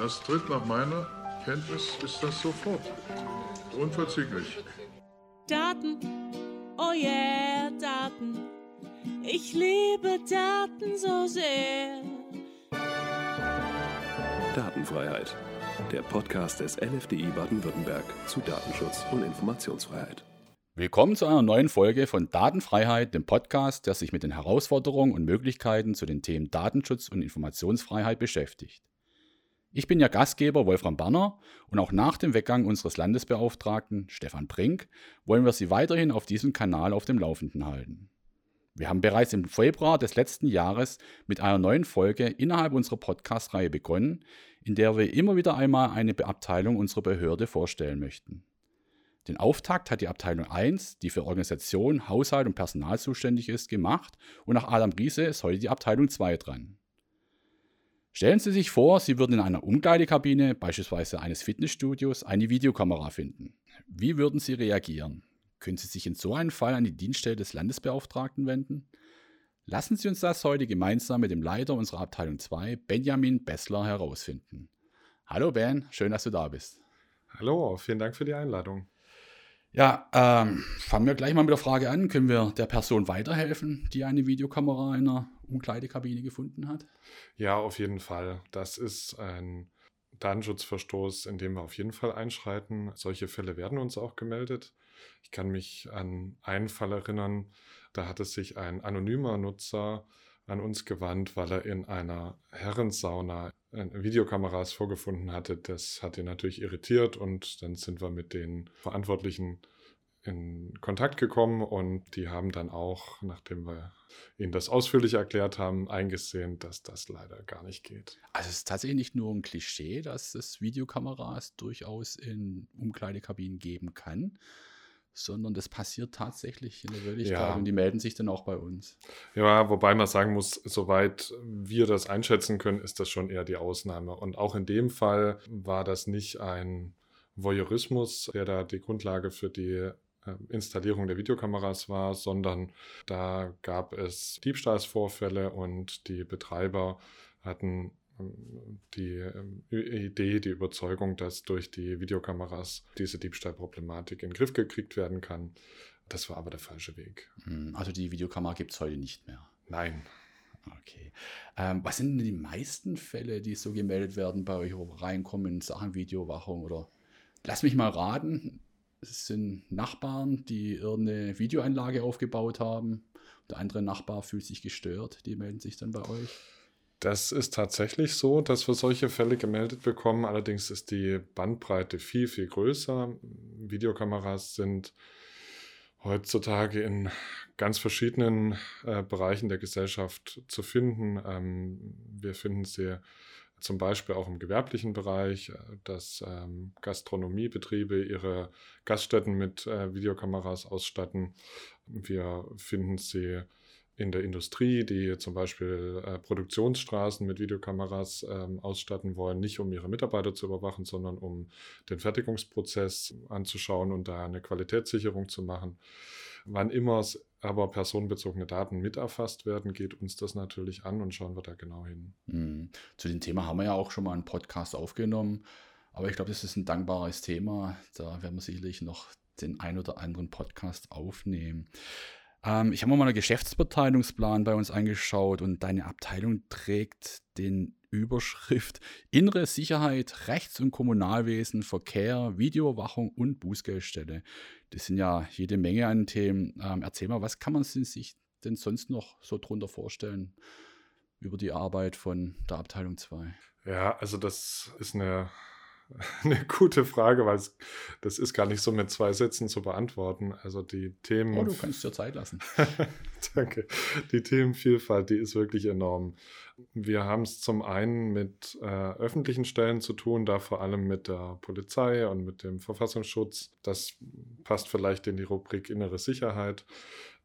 Das tritt nach meiner Kenntnis ist das sofort. Unverzüglich. Daten, oh yeah, Daten. Ich liebe Daten so sehr. Datenfreiheit. Der Podcast des LFDI Baden-Württemberg zu Datenschutz und Informationsfreiheit. Willkommen zu einer neuen Folge von Datenfreiheit, dem Podcast, der sich mit den Herausforderungen und Möglichkeiten zu den Themen Datenschutz und Informationsfreiheit beschäftigt. Ich bin Ihr Gastgeber Wolfram Banner und auch nach dem Weggang unseres Landesbeauftragten Stefan Brink wollen wir Sie weiterhin auf diesem Kanal auf dem Laufenden halten. Wir haben bereits im Februar des letzten Jahres mit einer neuen Folge innerhalb unserer Podcast-Reihe begonnen, in der wir immer wieder einmal eine Abteilung unserer Behörde vorstellen möchten. Den Auftakt hat die Abteilung 1, die für Organisation, Haushalt und Personal zuständig ist, gemacht und nach Adam Riese ist heute die Abteilung 2 dran. Stellen Sie sich vor, Sie würden in einer Umkleidekabine, beispielsweise eines Fitnessstudios, eine Videokamera finden. Wie würden Sie reagieren? Können Sie sich in so einem Fall an die Dienststelle des Landesbeauftragten wenden? Lassen Sie uns das heute gemeinsam mit dem Leiter unserer Abteilung 2, Benjamin Bessler, herausfinden. Hallo Ben, schön, dass du da bist. Hallo, vielen Dank für die Einladung. Ja, ähm, fangen wir gleich mal mit der Frage an. Können wir der Person weiterhelfen, die eine Videokamera in einer Umkleidekabine gefunden hat? Ja, auf jeden Fall. Das ist ein Datenschutzverstoß, in dem wir auf jeden Fall einschreiten. Solche Fälle werden uns auch gemeldet. Ich kann mich an einen Fall erinnern, da hat es sich ein anonymer Nutzer an uns gewandt, weil er in einer Herrensauna äh, Videokameras vorgefunden hatte. Das hat ihn natürlich irritiert und dann sind wir mit den Verantwortlichen in Kontakt gekommen und die haben dann auch, nachdem wir ihnen das ausführlich erklärt haben, eingesehen, dass das leider gar nicht geht. Also es ist tatsächlich nicht nur ein Klischee, dass es Videokameras durchaus in Umkleidekabinen geben kann, sondern das passiert tatsächlich in der Wirklichkeit ja. und die melden sich dann auch bei uns. Ja, wobei man sagen muss, soweit wir das einschätzen können, ist das schon eher die Ausnahme. Und auch in dem Fall war das nicht ein Voyeurismus, der da die Grundlage für die Installierung der Videokameras war, sondern da gab es Diebstahlsvorfälle und die Betreiber hatten ähm, die ähm, Idee, die Überzeugung, dass durch die Videokameras diese Diebstahlproblematik in den Griff gekriegt werden kann. Das war aber der falsche Weg. Hm, also die Videokamera gibt es heute nicht mehr. Nein. Okay. Ähm, was sind denn die meisten Fälle, die so gemeldet werden bei euch reinkommen in Sachen Videowachung? Oder lass mich mal raten, sind Nachbarn, die irgendeine Videoanlage aufgebaut haben. Der andere Nachbar fühlt sich gestört, die melden sich dann bei euch. Das ist tatsächlich so, dass wir solche Fälle gemeldet bekommen. Allerdings ist die Bandbreite viel, viel größer. Videokameras sind heutzutage in ganz verschiedenen äh, Bereichen der Gesellschaft zu finden. Ähm, wir finden sie zum Beispiel auch im gewerblichen Bereich, äh, dass ähm, Gastronomiebetriebe ihre Gaststätten mit äh, Videokameras ausstatten. Wir finden sie in der Industrie, die zum Beispiel äh, Produktionsstraßen mit Videokameras ähm, ausstatten wollen, nicht um ihre Mitarbeiter zu überwachen, sondern um den Fertigungsprozess anzuschauen und da eine Qualitätssicherung zu machen. Wann immer es aber personenbezogene Daten mit erfasst werden, geht uns das natürlich an und schauen wir da genau hin. Mhm. Zu dem Thema haben wir ja auch schon mal einen Podcast aufgenommen, aber ich glaube, das ist ein dankbares Thema. Da werden wir sicherlich noch den ein oder anderen Podcast aufnehmen. Ähm, ich habe mir mal einen Geschäftsbeteiliungsplan bei uns angeschaut und deine Abteilung trägt den Überschrift Innere Sicherheit, Rechts- und Kommunalwesen, Verkehr, Videoüberwachung und Bußgeldstelle. Das sind ja jede Menge an Themen. Ähm, erzähl mal, was kann man sich denn sonst noch so drunter vorstellen über die Arbeit von der Abteilung 2? Ja, also das ist eine eine gute Frage, weil es, das ist gar nicht so mit zwei Sätzen zu beantworten. Also die Themen. Oh, du kannst dir Zeit lassen. Danke. Die Themenvielfalt, die ist wirklich enorm. Wir haben es zum einen mit äh, öffentlichen Stellen zu tun, da vor allem mit der Polizei und mit dem Verfassungsschutz. Das passt vielleicht in die Rubrik innere Sicherheit.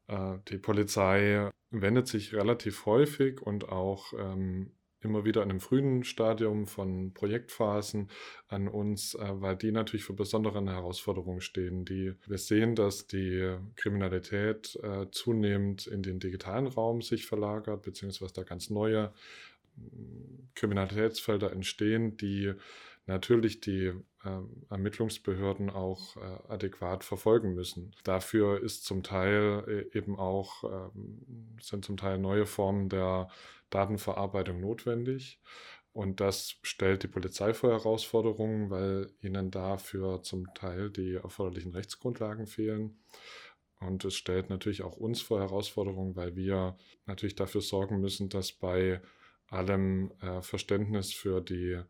Äh, die Polizei wendet sich relativ häufig und auch ähm, immer wieder in einem frühen Stadium von Projektphasen an uns, äh, weil die natürlich für besondere Herausforderungen stehen. Die, wir sehen, dass die Kriminalität äh, zunehmend in den digitalen Raum sich verlagert, beziehungsweise da ganz neue Kriminalitätsfelder entstehen, die natürlich die äh, Ermittlungsbehörden auch äh, adäquat verfolgen müssen. Dafür ist zum Teil äh, eben auch, ähm, sind zum Teil neue Formen der Datenverarbeitung notwendig. Und das stellt die Polizei vor Herausforderungen, weil ihnen dafür zum Teil die erforderlichen Rechtsgrundlagen fehlen. Und es stellt natürlich auch uns vor Herausforderungen, weil wir natürlich dafür sorgen müssen, dass bei allem äh, Verständnis für die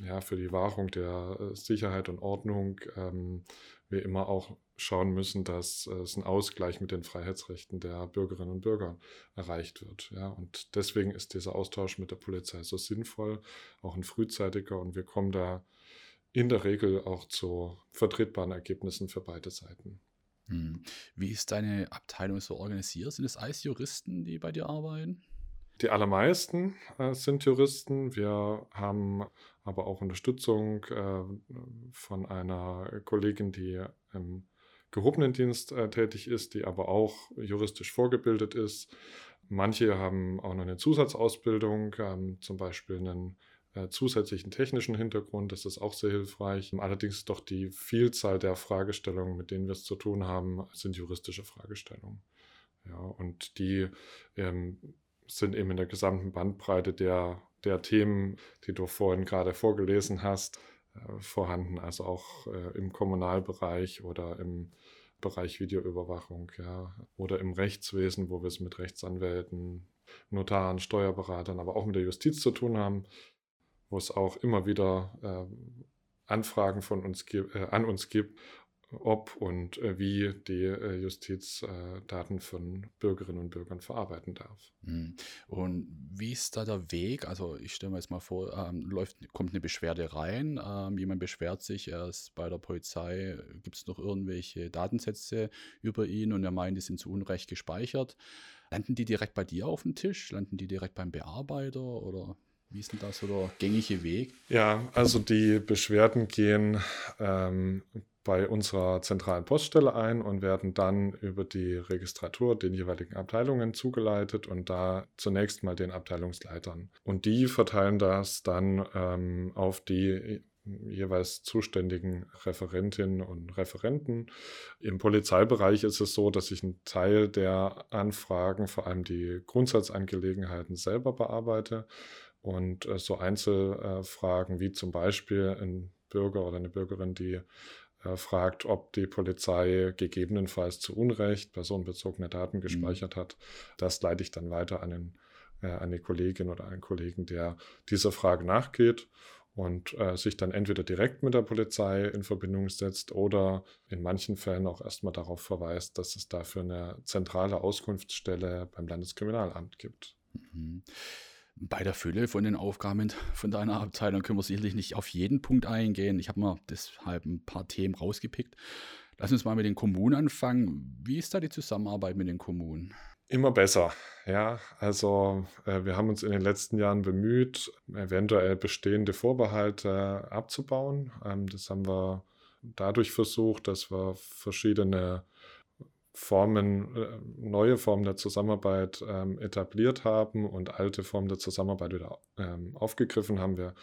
ja, für die Wahrung der äh, Sicherheit und Ordnung ähm, wir immer auch schauen müssen, dass äh, es ein Ausgleich mit den Freiheitsrechten der Bürgerinnen und Bürger erreicht wird. Ja. Und deswegen ist dieser Austausch mit der Polizei so sinnvoll, auch ein frühzeitiger und wir kommen da in der Regel auch zu vertretbaren Ergebnissen für beide Seiten. Hm. Wie ist deine Abteilung so organisiert? Sind es alles Juristen, die bei dir arbeiten? Die allermeisten äh, sind Juristen. Wir haben aber auch Unterstützung äh, von einer Kollegin, die im gehobenen Dienst äh, tätig ist, die aber auch juristisch vorgebildet ist. Manche haben auch noch eine Zusatzausbildung, ähm, zum Beispiel einen äh, zusätzlichen technischen Hintergrund. Das ist auch sehr hilfreich. Allerdings doch die Vielzahl der Fragestellungen, mit denen wir es zu tun haben, sind juristische Fragestellungen. Ja, und die ähm, sind eben in der gesamten Bandbreite der, der Themen, die du vorhin gerade vorgelesen hast, äh, vorhanden. Also auch äh, im Kommunalbereich oder im Bereich Videoüberwachung, ja, oder im Rechtswesen, wo wir es mit Rechtsanwälten, Notaren, Steuerberatern, aber auch mit der Justiz zu tun haben, wo es auch immer wieder äh, Anfragen von uns äh, an uns gibt, ob und äh, wie die äh, Justiz äh, Daten von Bürgerinnen und Bürgern verarbeiten darf. Hm. Und wie ist da der Weg? Also ich stelle mir jetzt mal vor, ähm, läuft, kommt eine Beschwerde rein, ähm, jemand beschwert sich, er ist bei der Polizei, gibt es noch irgendwelche Datensätze über ihn und er meint, die sind zu Unrecht gespeichert. Landen die direkt bei dir auf dem Tisch? Landen die direkt beim Bearbeiter oder wie ist denn das so der gängige Weg? Ja, also die Beschwerden gehen ähm, bei unserer zentralen Poststelle ein und werden dann über die Registratur den jeweiligen Abteilungen zugeleitet und da zunächst mal den Abteilungsleitern. Und die verteilen das dann ähm, auf die jeweils zuständigen Referentinnen und Referenten. Im Polizeibereich ist es so, dass ich einen Teil der Anfragen, vor allem die Grundsatzangelegenheiten, selber bearbeite. Und äh, so Einzelfragen wie zum Beispiel ein Bürger oder eine Bürgerin, die er fragt, ob die Polizei gegebenenfalls zu Unrecht personenbezogene Daten mhm. gespeichert mhm. hat. Das leite ich dann weiter an, den, äh, an eine Kollegin oder einen Kollegen, der dieser Frage nachgeht und äh, sich dann entweder direkt mit der Polizei in Verbindung setzt oder in manchen Fällen auch erstmal darauf verweist, dass es dafür eine zentrale Auskunftsstelle beim Landeskriminalamt gibt. Mhm. Bei der Fülle von den Aufgaben von deiner Abteilung können wir sicherlich nicht auf jeden Punkt eingehen. Ich habe mal deshalb ein paar Themen rausgepickt. Lass uns mal mit den Kommunen anfangen. Wie ist da die Zusammenarbeit mit den Kommunen? Immer besser, ja. Also äh, wir haben uns in den letzten Jahren bemüht, eventuell bestehende Vorbehalte abzubauen. Ähm, das haben wir dadurch versucht, dass wir verschiedene Formen, äh, neue Formen der Zusammenarbeit ähm, etabliert haben und alte Formen der Zusammenarbeit wieder ähm, aufgegriffen haben. Wir,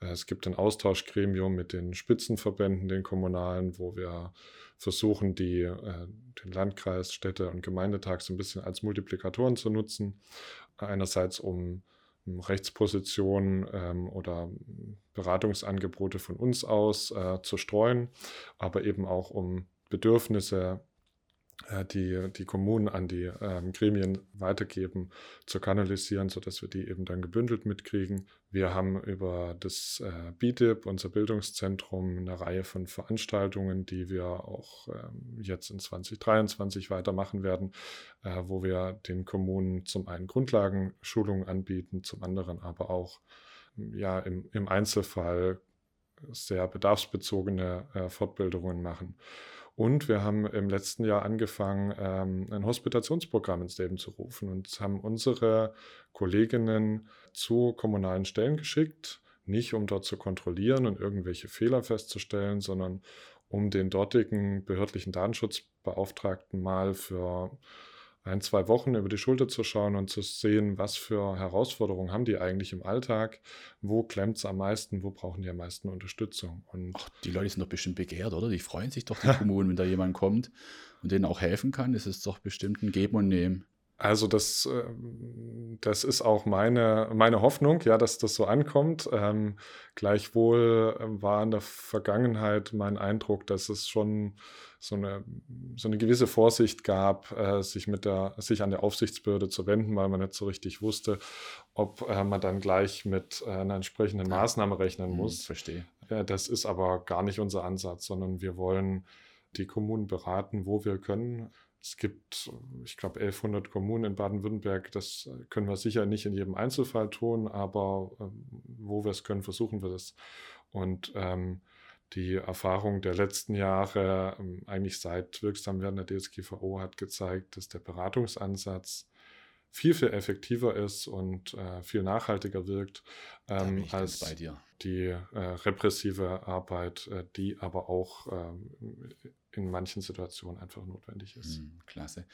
äh, es gibt ein Austauschgremium mit den Spitzenverbänden, den kommunalen, wo wir versuchen, die, äh, den Landkreis, Städte und Gemeindetag so ein bisschen als Multiplikatoren zu nutzen. Einerseits um Rechtspositionen ähm, oder Beratungsangebote von uns aus äh, zu streuen, aber eben auch um Bedürfnisse die, die Kommunen an die ähm, Gremien weitergeben, zu kanalisieren, sodass wir die eben dann gebündelt mitkriegen. Wir haben über das äh, BIDIP, unser Bildungszentrum, eine Reihe von Veranstaltungen, die wir auch ähm, jetzt in 2023 weitermachen werden, äh, wo wir den Kommunen zum einen Grundlagenschulungen anbieten, zum anderen aber auch ja, im, im Einzelfall sehr bedarfsbezogene äh, Fortbildungen machen. Und wir haben im letzten Jahr angefangen, ähm, ein Hospitationsprogramm ins Leben zu rufen. Und haben unsere Kolleginnen zu kommunalen Stellen geschickt, nicht um dort zu kontrollieren und irgendwelche Fehler festzustellen, sondern um den dortigen behördlichen Datenschutzbeauftragten mal für ein, zwei Wochen über die Schulter zu schauen und zu sehen, was für Herausforderungen haben die eigentlich im Alltag, wo klemmt es am meisten, wo brauchen die am meisten Unterstützung. Und Ach, die Leute sind doch bestimmt begehrt, oder? Die freuen sich doch, die Kommunen, wenn da jemand kommt und denen auch helfen kann. Das ist doch bestimmt ein Geben und Nehmen. Also das, äh, das ist auch meine, meine Hoffnung, ja, dass das so ankommt. Ähm, gleichwohl äh, war in der Vergangenheit mein Eindruck, dass es schon so eine, so eine gewisse Vorsicht gab, äh, sich, mit der, sich an der Aufsichtsbehörde zu wenden, weil man nicht so richtig wusste, ob äh, man dann gleich mit äh, einer entsprechenden Maßnahme rechnen Hm, muss. verstehe. Ja, das ist aber gar nicht unser Ansatz, sondern wir wollen die Kommunen beraten, wo wir können. Es gibt, ich glaube, 1100 Kommunen in Baden-Württemberg. Das können wir sicher nicht in jedem Einzelfall tun, aber ähm, wo wir es können, versuchen wir das. Und ähm, die Erfahrung der letzten Jahre, ähm, eigentlich seit Wirksamwerden der DSGVO, hat gezeigt, dass der Beratungsansatz viel, viel effektiver ist und äh, viel nachhaltiger wirkt ähm, als bei dir. die äh, repressive Arbeit, äh, die aber auch ähm, in manchen Situationen einfach notwendig ist. Hm, klasse.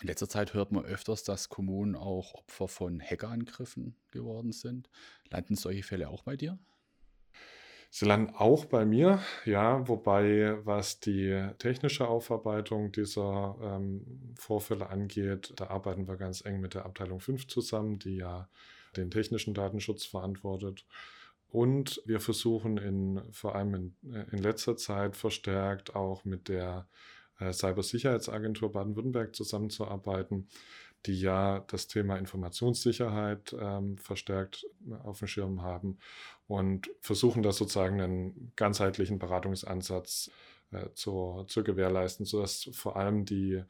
In letzter Zeit hört man öfters, dass Kommunen auch Opfer von Hackerangriffen geworden sind. Landen solche Fälle auch bei dir? Sie landen auch bei mir, ja, wobei was die technische Aufarbeitung dieser ähm, Vorfälle angeht, da arbeiten wir ganz eng mit der Abteilung 5 zusammen, die ja den technischen Datenschutz verantwortet. Und wir versuchen in, vor allem in, in letzter Zeit verstärkt auch mit der äh, Cybersicherheitsagentur Baden-Württemberg zusammenzuarbeiten, die ja das Thema Informationssicherheit ähm, verstärkt auf dem Schirm haben und versuchen da sozusagen einen ganzheitlichen Beratungsansatz äh, zu, zu gewährleisten, sodass vor allem die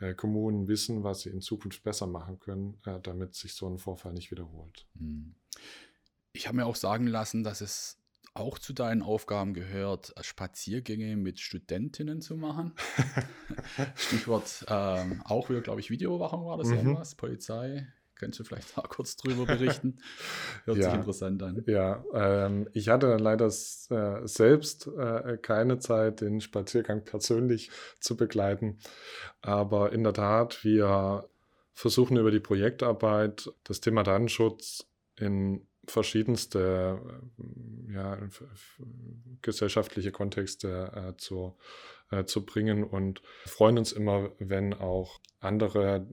äh, Kommunen wissen, was sie in Zukunft besser machen können, äh, damit sich so ein Vorfall nicht wiederholt. Hm. Ich habe mir auch sagen lassen, dass es auch zu deinen Aufgaben gehört, Spaziergänge mit Studentinnen zu machen. Stichwort ähm, auch wieder, glaube ich, Videoüberwachung war das Mhm. irgendwas, Polizei. Kannst du vielleicht mal kurz drüber berichten? Hört sich Ja. interessant an. Ja, ähm, ich hatte leider äh, selbst äh, keine Zeit, den Spaziergang persönlich zu begleiten. Aber in der Tat, wir versuchen über die Projektarbeit das Thema Datenschutz in verschiedenste äh, ja, gesellschaftliche Kontexte äh, zu, äh, zu bringen und freuen uns immer, wenn auch andere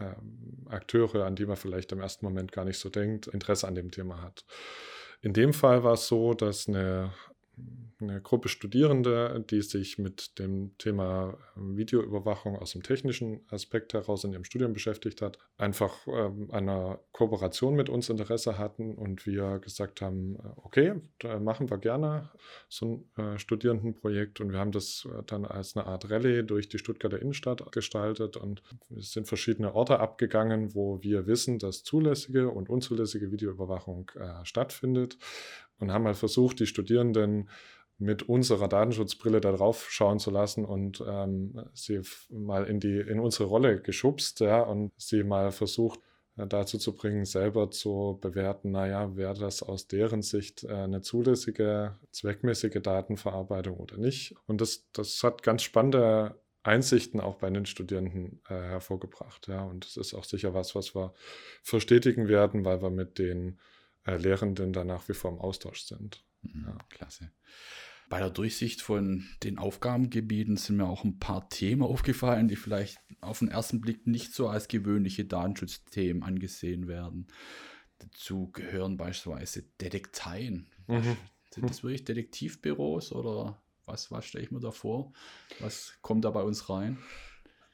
ähm, Akteure, an die man vielleicht im ersten Moment gar nicht so denkt, Interesse an dem Thema hat. In dem Fall war es so, dass eine, eine Gruppe Studierende, die sich mit dem Thema ähm, Videoüberwachung aus dem technischen Aspekt heraus in ihrem Studium beschäftigt hat, einfach ähm, einer Kooperation mit uns Interesse hatten und wir gesagt haben, äh, okay, da machen wir gerne so ein äh, Studierendenprojekt. Und wir haben das äh, dann als eine Art Rallye durch die Stuttgarter Innenstadt gestaltet und es sind verschiedene Orte abgegangen, wo wir wissen, dass zulässige und unzulässige Videoüberwachung äh, stattfindet und haben halt versucht, die Studierenden mit unserer Datenschutzbrille da drauf schauen zu lassen und ähm, sie mal in die in unsere Rolle geschubst, ja, und sie mal versucht äh, dazu zu bringen, selber zu bewerten, naja, wäre das aus deren Sicht äh, eine zulässige, zweckmäßige Datenverarbeitung oder nicht. Und das, das hat ganz spannende Einsichten auch bei den Studierenden äh, hervorgebracht. Ja. Und das ist auch sicher was, was wir verstetigen werden, weil wir mit den äh, Lehrenden da nach wie vor im Austausch sind. Mhm, Ja. Klasse. Bei der Durchsicht von den Aufgabengebieten sind mir auch ein paar Themen aufgefallen, die vielleicht auf den ersten Blick nicht so als gewöhnliche Datenschutzthemen angesehen werden. Dazu gehören beispielsweise Detekteien. Mhm. Sind das wirklich Detektivbüros oder was, was stelle ich mir da vor? Was kommt da bei uns rein?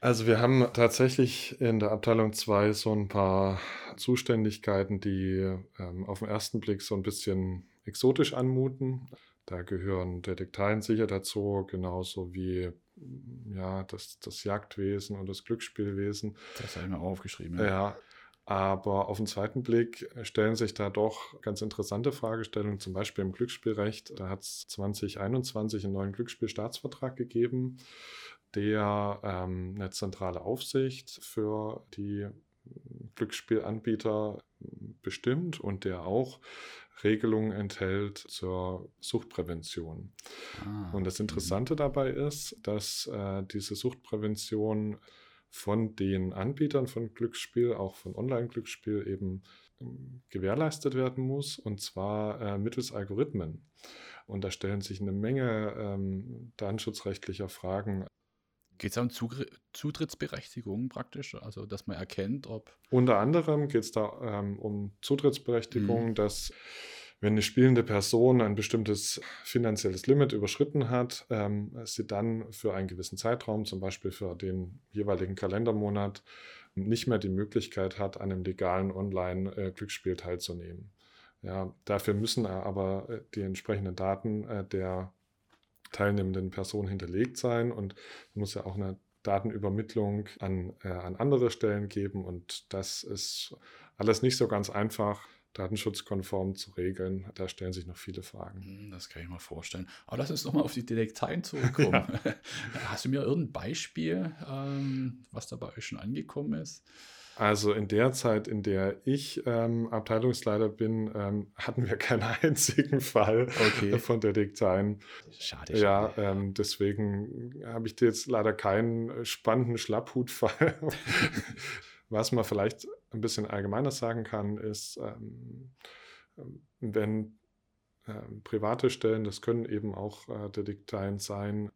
Also wir haben tatsächlich in der Abteilung 2 so ein paar Zuständigkeiten, die ähm, auf den ersten Blick so ein bisschen exotisch anmuten. Da gehören Detekteien sicher dazu, genauso wie ja, das, das Jagdwesen und das Glücksspielwesen. Das habe ich mir auch aufgeschrieben. Ja, aber auf den zweiten Blick stellen sich da doch ganz interessante Fragestellungen, zum Beispiel im Glücksspielrecht. Da hat es 2021 einen neuen Glücksspielstaatsvertrag gegeben, der ähm, eine zentrale Aufsicht für die Glücksspielanbieter bestimmt und der auch Regelungen enthält zur Suchtprävention. Ah, Und das mhm. Interessante dabei ist, dass äh, diese Suchtprävention von den Anbietern von Glücksspiel, auch von Online-Glücksspiel eben ähm, gewährleistet werden muss, und zwar äh, mittels Algorithmen. Und da stellen sich eine Menge ähm, datenschutzrechtlicher Fragen. Geht es um Zugr Zutrittsberechtigung praktisch? Also, dass man erkennt, ob. Unter anderem geht es da ähm, um Zutrittsberechtigung, mhm. dass wenn eine spielende Person ein bestimmtes finanzielles Limit überschritten hat, ähm, sie dann für einen gewissen Zeitraum, zum Beispiel für den jeweiligen Kalendermonat, nicht mehr die Möglichkeit hat, an einem legalen Online-Glücksspiel teilzunehmen. Ja, dafür müssen aber äh, die entsprechenden Daten äh, der teilnehmenden Person hinterlegt sein und muss ja auch eine Datenübermittlung an, äh, an andere Stellen geben und das ist alles nicht so ganz einfach datenschutzkonform zu regeln. Da stellen sich noch viele Fragen. Hm, das kann ich mir vorstellen. Aber lass uns nochmal auf die Detekteien zurückkommen. Ja. Hast du mir irgendein Beispiel, ähm, was da bei euch schon angekommen ist? Also in der Zeit, in der ich ähm, Abteilungsleiter bin, ähm, hatten wir keinen einzigen Fall okay. von Detekteien. Schade. Ja, ähm, deswegen habe ich dir jetzt leider keinen spannenden Schlapphutfall. Was man vielleicht ein bisschen allgemeiner sagen kann, ist, ähm, wenn äh, private Stellen, das können eben auch äh, Detekteien sein,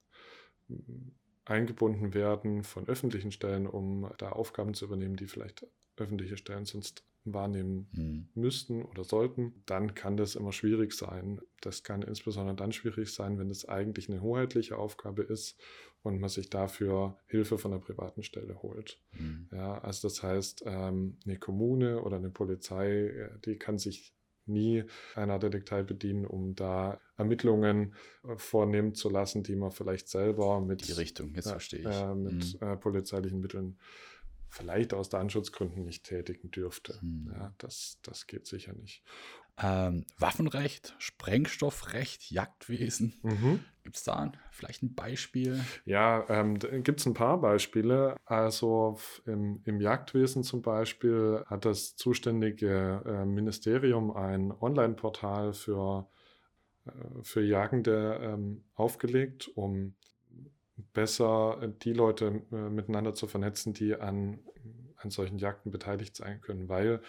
eingebunden werden von öffentlichen Stellen, um da Aufgaben zu übernehmen, die vielleicht öffentliche Stellen sonst wahrnehmen mhm. müssten oder sollten, dann kann das immer schwierig sein. Das kann insbesondere dann schwierig sein, wenn es eigentlich eine hoheitliche Aufgabe ist und man sich dafür Hilfe von der privaten Stelle holt. Mhm. Ja, also das heißt, ähm, eine Kommune oder eine Polizei, äh, die kann sich nie einer Detektei bedienen, um da Ermittlungen äh, vornehmen zu lassen, die man vielleicht selber mit, die Richtung, jetzt verstehe ich. Äh, mit mhm. äh, polizeilichen Mitteln vielleicht aus Datenschutzgründen nicht tätigen dürfte. Mhm. Ja, das, das geht sicher nicht. Ähm, Waffenrecht, Sprengstoffrecht, Jagdwesen. Mhm. Gibt es da vielleicht ein Beispiel? Ja, ähm, gibt es ein paar Beispiele. Also im, im, Jagdwesen zum Beispiel hat das zuständige äh, Ministerium ein Online-Portal für, äh, für Jagende ähm, aufgelegt, um besser die Leute äh, miteinander zu vernetzen, die an, an solchen Jagden beteiligt sein können, weil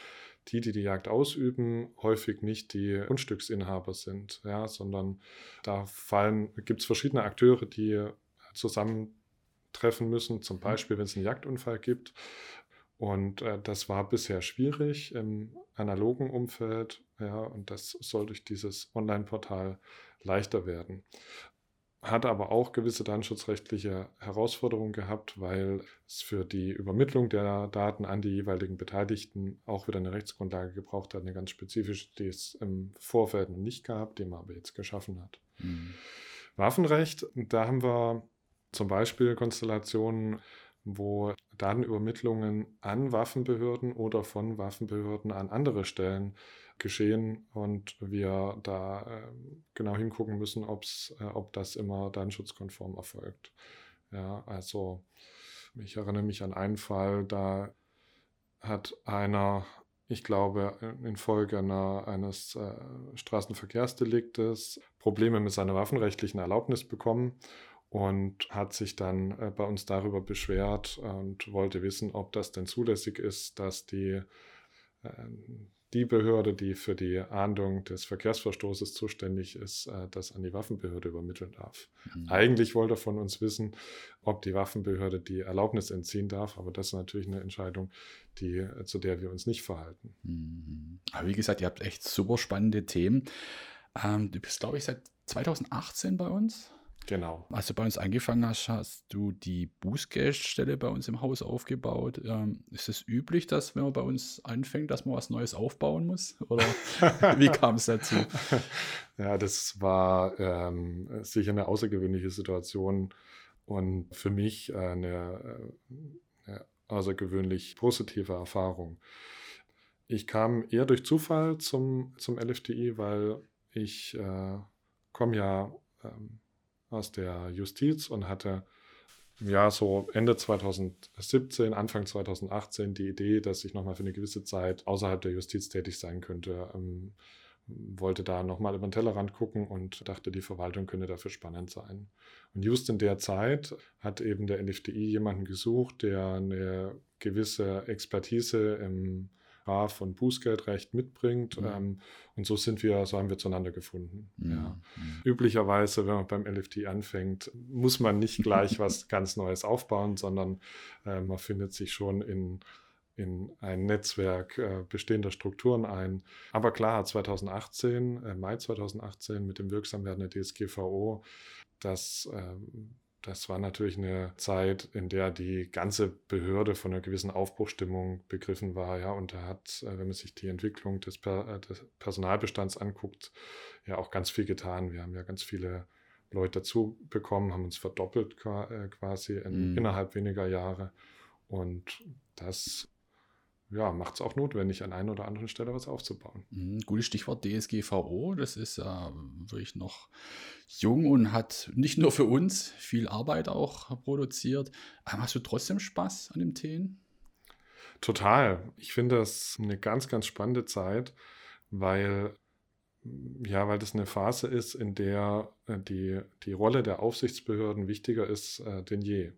die, die die Jagd ausüben, häufig nicht die Grundstücksinhaber sind, ja, sondern da fallen, gibt es verschiedene Akteure, die zusammentreffen müssen, zum mhm. Beispiel, wenn es einen Jagdunfall gibt. Und äh, das war bisher schwierig im analogen Umfeld, ja, und das soll durch dieses Online-Portal leichter werden hat aber auch gewisse datenschutzrechtliche Herausforderungen gehabt, weil es für die Übermittlung der Daten an die jeweiligen Beteiligten auch wieder eine Rechtsgrundlage gebraucht hat, eine ganz spezifische, die es im Vorfeld noch nicht gab, die man aber jetzt geschaffen hat. Mhm. Waffenrecht, da haben wir zum Beispiel Konstellationen, wo Datenübermittlungen an Waffenbehörden oder von Waffenbehörden an andere Stellen geschehen und wir da äh, genau hingucken müssen, ob's, äh, ob das immer datenschutzkonform erfolgt. Ja, also ich erinnere mich an einen Fall, da hat einer, ich glaube, infolge einer, eines äh, Straßenverkehrsdeliktes Probleme mit seiner waffenrechtlichen Erlaubnis bekommen und hat sich dann äh, bei uns darüber beschwert und wollte wissen, ob das denn zulässig ist, dass die äh, die Behörde, die für die Ahndung des Verkehrsverstoßes zuständig ist, äh, das an die Waffenbehörde übermitteln darf. Mhm. Eigentlich wollte er von uns wissen, ob die Waffenbehörde die Erlaubnis entziehen darf, aber das ist natürlich eine Entscheidung, die, äh, zu der wir uns nicht verhalten. Mhm. Aber wie gesagt, ihr habt echt super spannende Themen. Ähm, du bist, glaube ich, seit 2018 bei uns. Genau. Als du bei uns angefangen hast, hast du die Bußgeldstelle bei uns im Haus aufgebaut. Ähm, ist es üblich, dass wenn man bei uns anfängt, dass man was Neues aufbauen muss? Oder wie kam es dazu? Ja, das war ähm, sicher eine außergewöhnliche Situation und für mich eine, äh, eine außergewöhnlich positive Erfahrung. Ich kam eher durch Zufall zum, zum LFDI, weil ich äh, komme ja ähm, aus der Justiz und hatte ja so Ende 2017, Anfang 2018 die Idee, dass ich nochmal für eine gewisse Zeit außerhalb der Justiz tätig sein könnte. Ähm, wollte da nochmal über den Tellerrand gucken und dachte, die Verwaltung könnte dafür spannend sein. Und just in der Zeit hat eben der NFDI jemanden gesucht, der eine gewisse Expertise im Straf- und Bußgeldrecht mitbringt. Mhm. Ähm, und so sind wir, so haben wir zueinander gefunden. Mhm. Ja. Mhm. Üblicherweise, wenn man beim LFT anfängt, muss man nicht gleich was ganz Neues aufbauen, sondern äh, man findet sich schon in in ein Netzwerk äh, bestehender Strukturen ein. Aber klar, 2018, äh, Mai 2018 mit dem Wirksamwerden der DSGVO, das äh, das war natürlich eine Zeit, in der die ganze Behörde von einer gewissen Aufbruchstimmung begriffen war. Ja, und da hat, äh, wenn man sich die Entwicklung des, per äh, des Personalbestands anguckt, ja auch ganz viel getan. Wir haben ja ganz viele Leute dazu bekommen, haben uns verdoppelt äh, quasi in, mhm. innerhalb weniger Jahre. Und das ja, macht es auch notwendig, an einer oder anderen Stelle was aufzubauen. Mhm, gutes Stichwort DSGVO. Das ist ja äh, wirklich noch jung und hat nicht nur für uns viel Arbeit auch produziert. Aber hast du trotzdem Spaß an dem Themen? Total. Ich finde das eine ganz, ganz spannende Zeit, weil ja, weil das eine Phase ist, in der äh, die, die Rolle der Aufsichtsbehörden wichtiger ist äh, denn je.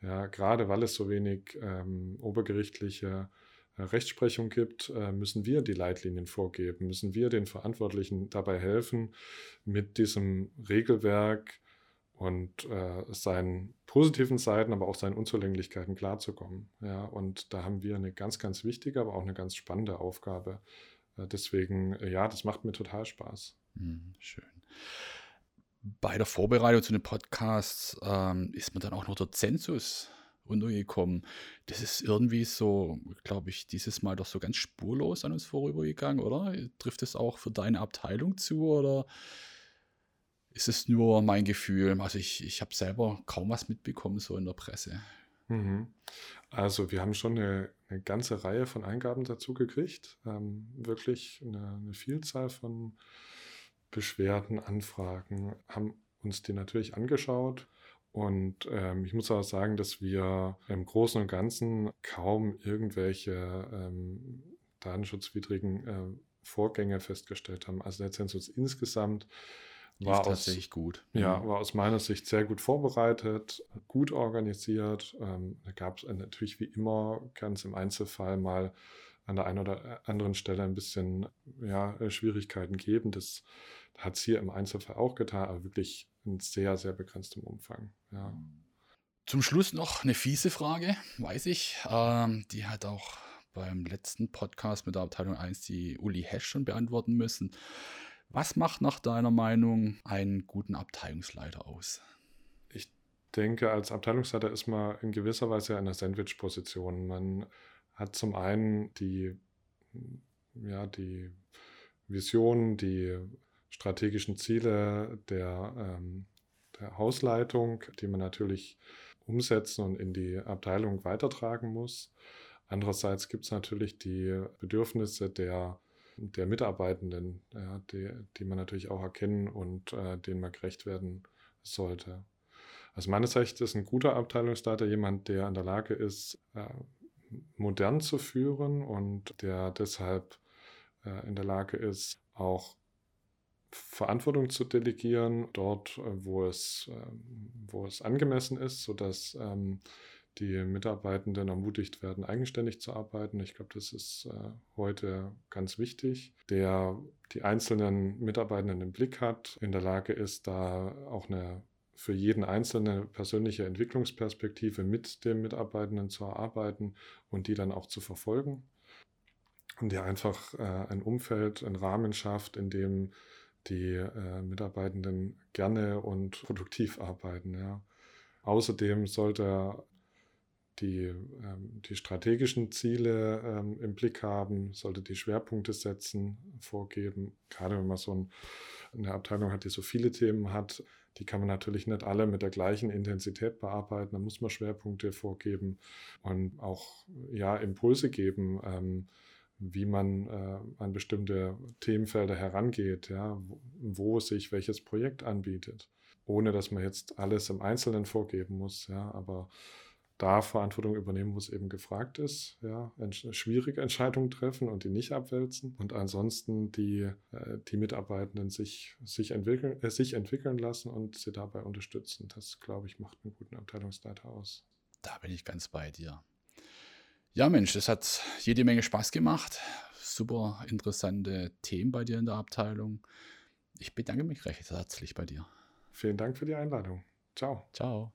Ja, gerade weil es so wenig ähm, obergerichtliche Rechtsprechung gibt, äh, müssen wir die Leitlinien vorgeben, müssen wir den Verantwortlichen dabei helfen, mit diesem Regelwerk und äh, seinen positiven Seiten, aber auch seinen Unzulänglichkeiten klarzukommen. Ja, und da haben wir eine ganz, ganz wichtige, aber auch eine ganz spannende Aufgabe. Äh, deswegen, ja, das macht mir total Spaß. Hm, schön. Bei der Vorbereitung zu den Podcasts ähm, ist man dann auch noch der Zensus untergekommen. Das ist irgendwie so, glaube ich, dieses Mal doch so ganz spurlos an uns vorübergegangen, oder? Trifft es auch für deine Abteilung zu oder ist es nur mein Gefühl? Also ich, ich habe selber kaum was mitbekommen, so in der Presse. Mhm. Also wir haben schon eine, eine, ganze Reihe von Eingaben dazu gekriegt. Ähm, wirklich eine, eine Vielzahl von Beschwerden, Anfragen, haben uns die natürlich angeschaut und ähm, ich muss auch sagen, dass wir im Großen und Ganzen kaum irgendwelche ähm, datenschutzwidrigen äh, Vorgänge festgestellt haben. Also der Zensus insgesamt war tatsächlich aus, gut. Ja, war aus meiner Sicht sehr gut vorbereitet, gut organisiert. Ähm, da gab es natürlich wie immer ganz im Einzelfall mal an der einen oder anderen Stelle ein bisschen ja, Schwierigkeiten geben. Das hat es hier im Einzelfall auch getan, aber wirklich in sehr, sehr begrenztem Umfang. Ja. Zum Schluss noch eine fiese Frage, weiß ich. Ähm, die hat auch beim letzten Podcast mit der Abteilung 1 die Uli Hesch schon beantworten müssen. Was macht nach deiner Meinung einen guten Abteilungsleiter aus? Ich denke, als Abteilungsleiter ist man in gewisser Weise in einer Sandwich-Position. Man hat zum einen die, ja, die Vision, die strategischen Ziele der, ähm, der Hausleitung, die man natürlich umsetzen und in die Abteilung weitertragen muss. Andererseits gibt es natürlich die Bedürfnisse der, der Mitarbeitenden, ja, die, die man natürlich auch erkennen und äh, denen man gerecht werden sollte. Aus meiner Sicht ist ein guter Abteilungsleiter jemand, der in der Lage ist, äh, modern zu führen und der deshalb äh, in der Lage ist, auch Verantwortung zu delegieren, dort, äh, wo es, ähm, wo es angemessen ist, sodass ähm, die Mitarbeitenden ermutigt werden, eigenständig zu arbeiten. Ich glaube, das ist äh, heute ganz wichtig. Der die einzelnen Mitarbeitenden im Blick hat, in der Lage ist, da auch eine für jeden Einzelne persönliche Entwicklungsperspektive mit dem Mitarbeitenden zu erarbeiten und die dann auch zu verfolgen. Und der einfach äh, ein Umfeld, einen Rahmen schafft, in dem die äh, Mitarbeitenden gerne und produktiv arbeiten. Ja. Außerdem sollte die, ähm, die strategischen Ziele ähm, im Blick haben, sollte die Schwerpunkte setzen, vorgeben. Gerade wenn man so ein, eine Abteilung hat, die so viele Themen hat, die kann man natürlich nicht alle mit der gleichen Intensität bearbeiten. Da muss man Schwerpunkte vorgeben und auch ja, Impulse geben. Ähm, wie man äh, an bestimmte Themenfelder herangeht, ja, wo sich welches Projekt anbietet, ohne dass man jetzt alles im Einzelnen vorgeben muss, ja, aber da Verantwortung übernehmen, wo es eben gefragt ist, ja, schwierige Entscheidungen treffen und die nicht abwälzen und ansonsten die, äh, die Mitarbeitenden sich, sich, entwickeln, äh, sich entwickeln lassen und sie dabei unterstützen. Das, glaube ich, macht einen guten Abteilungsleiter aus. Da bin ich ganz bei dir. Ja, Mensch, das hat jede Menge Spaß gemacht. Super interessante Themen bei dir in der Abteilung. Ich bedanke mich recht herzlich bei dir. Vielen Dank für die Einladung. Ciao. Ciao.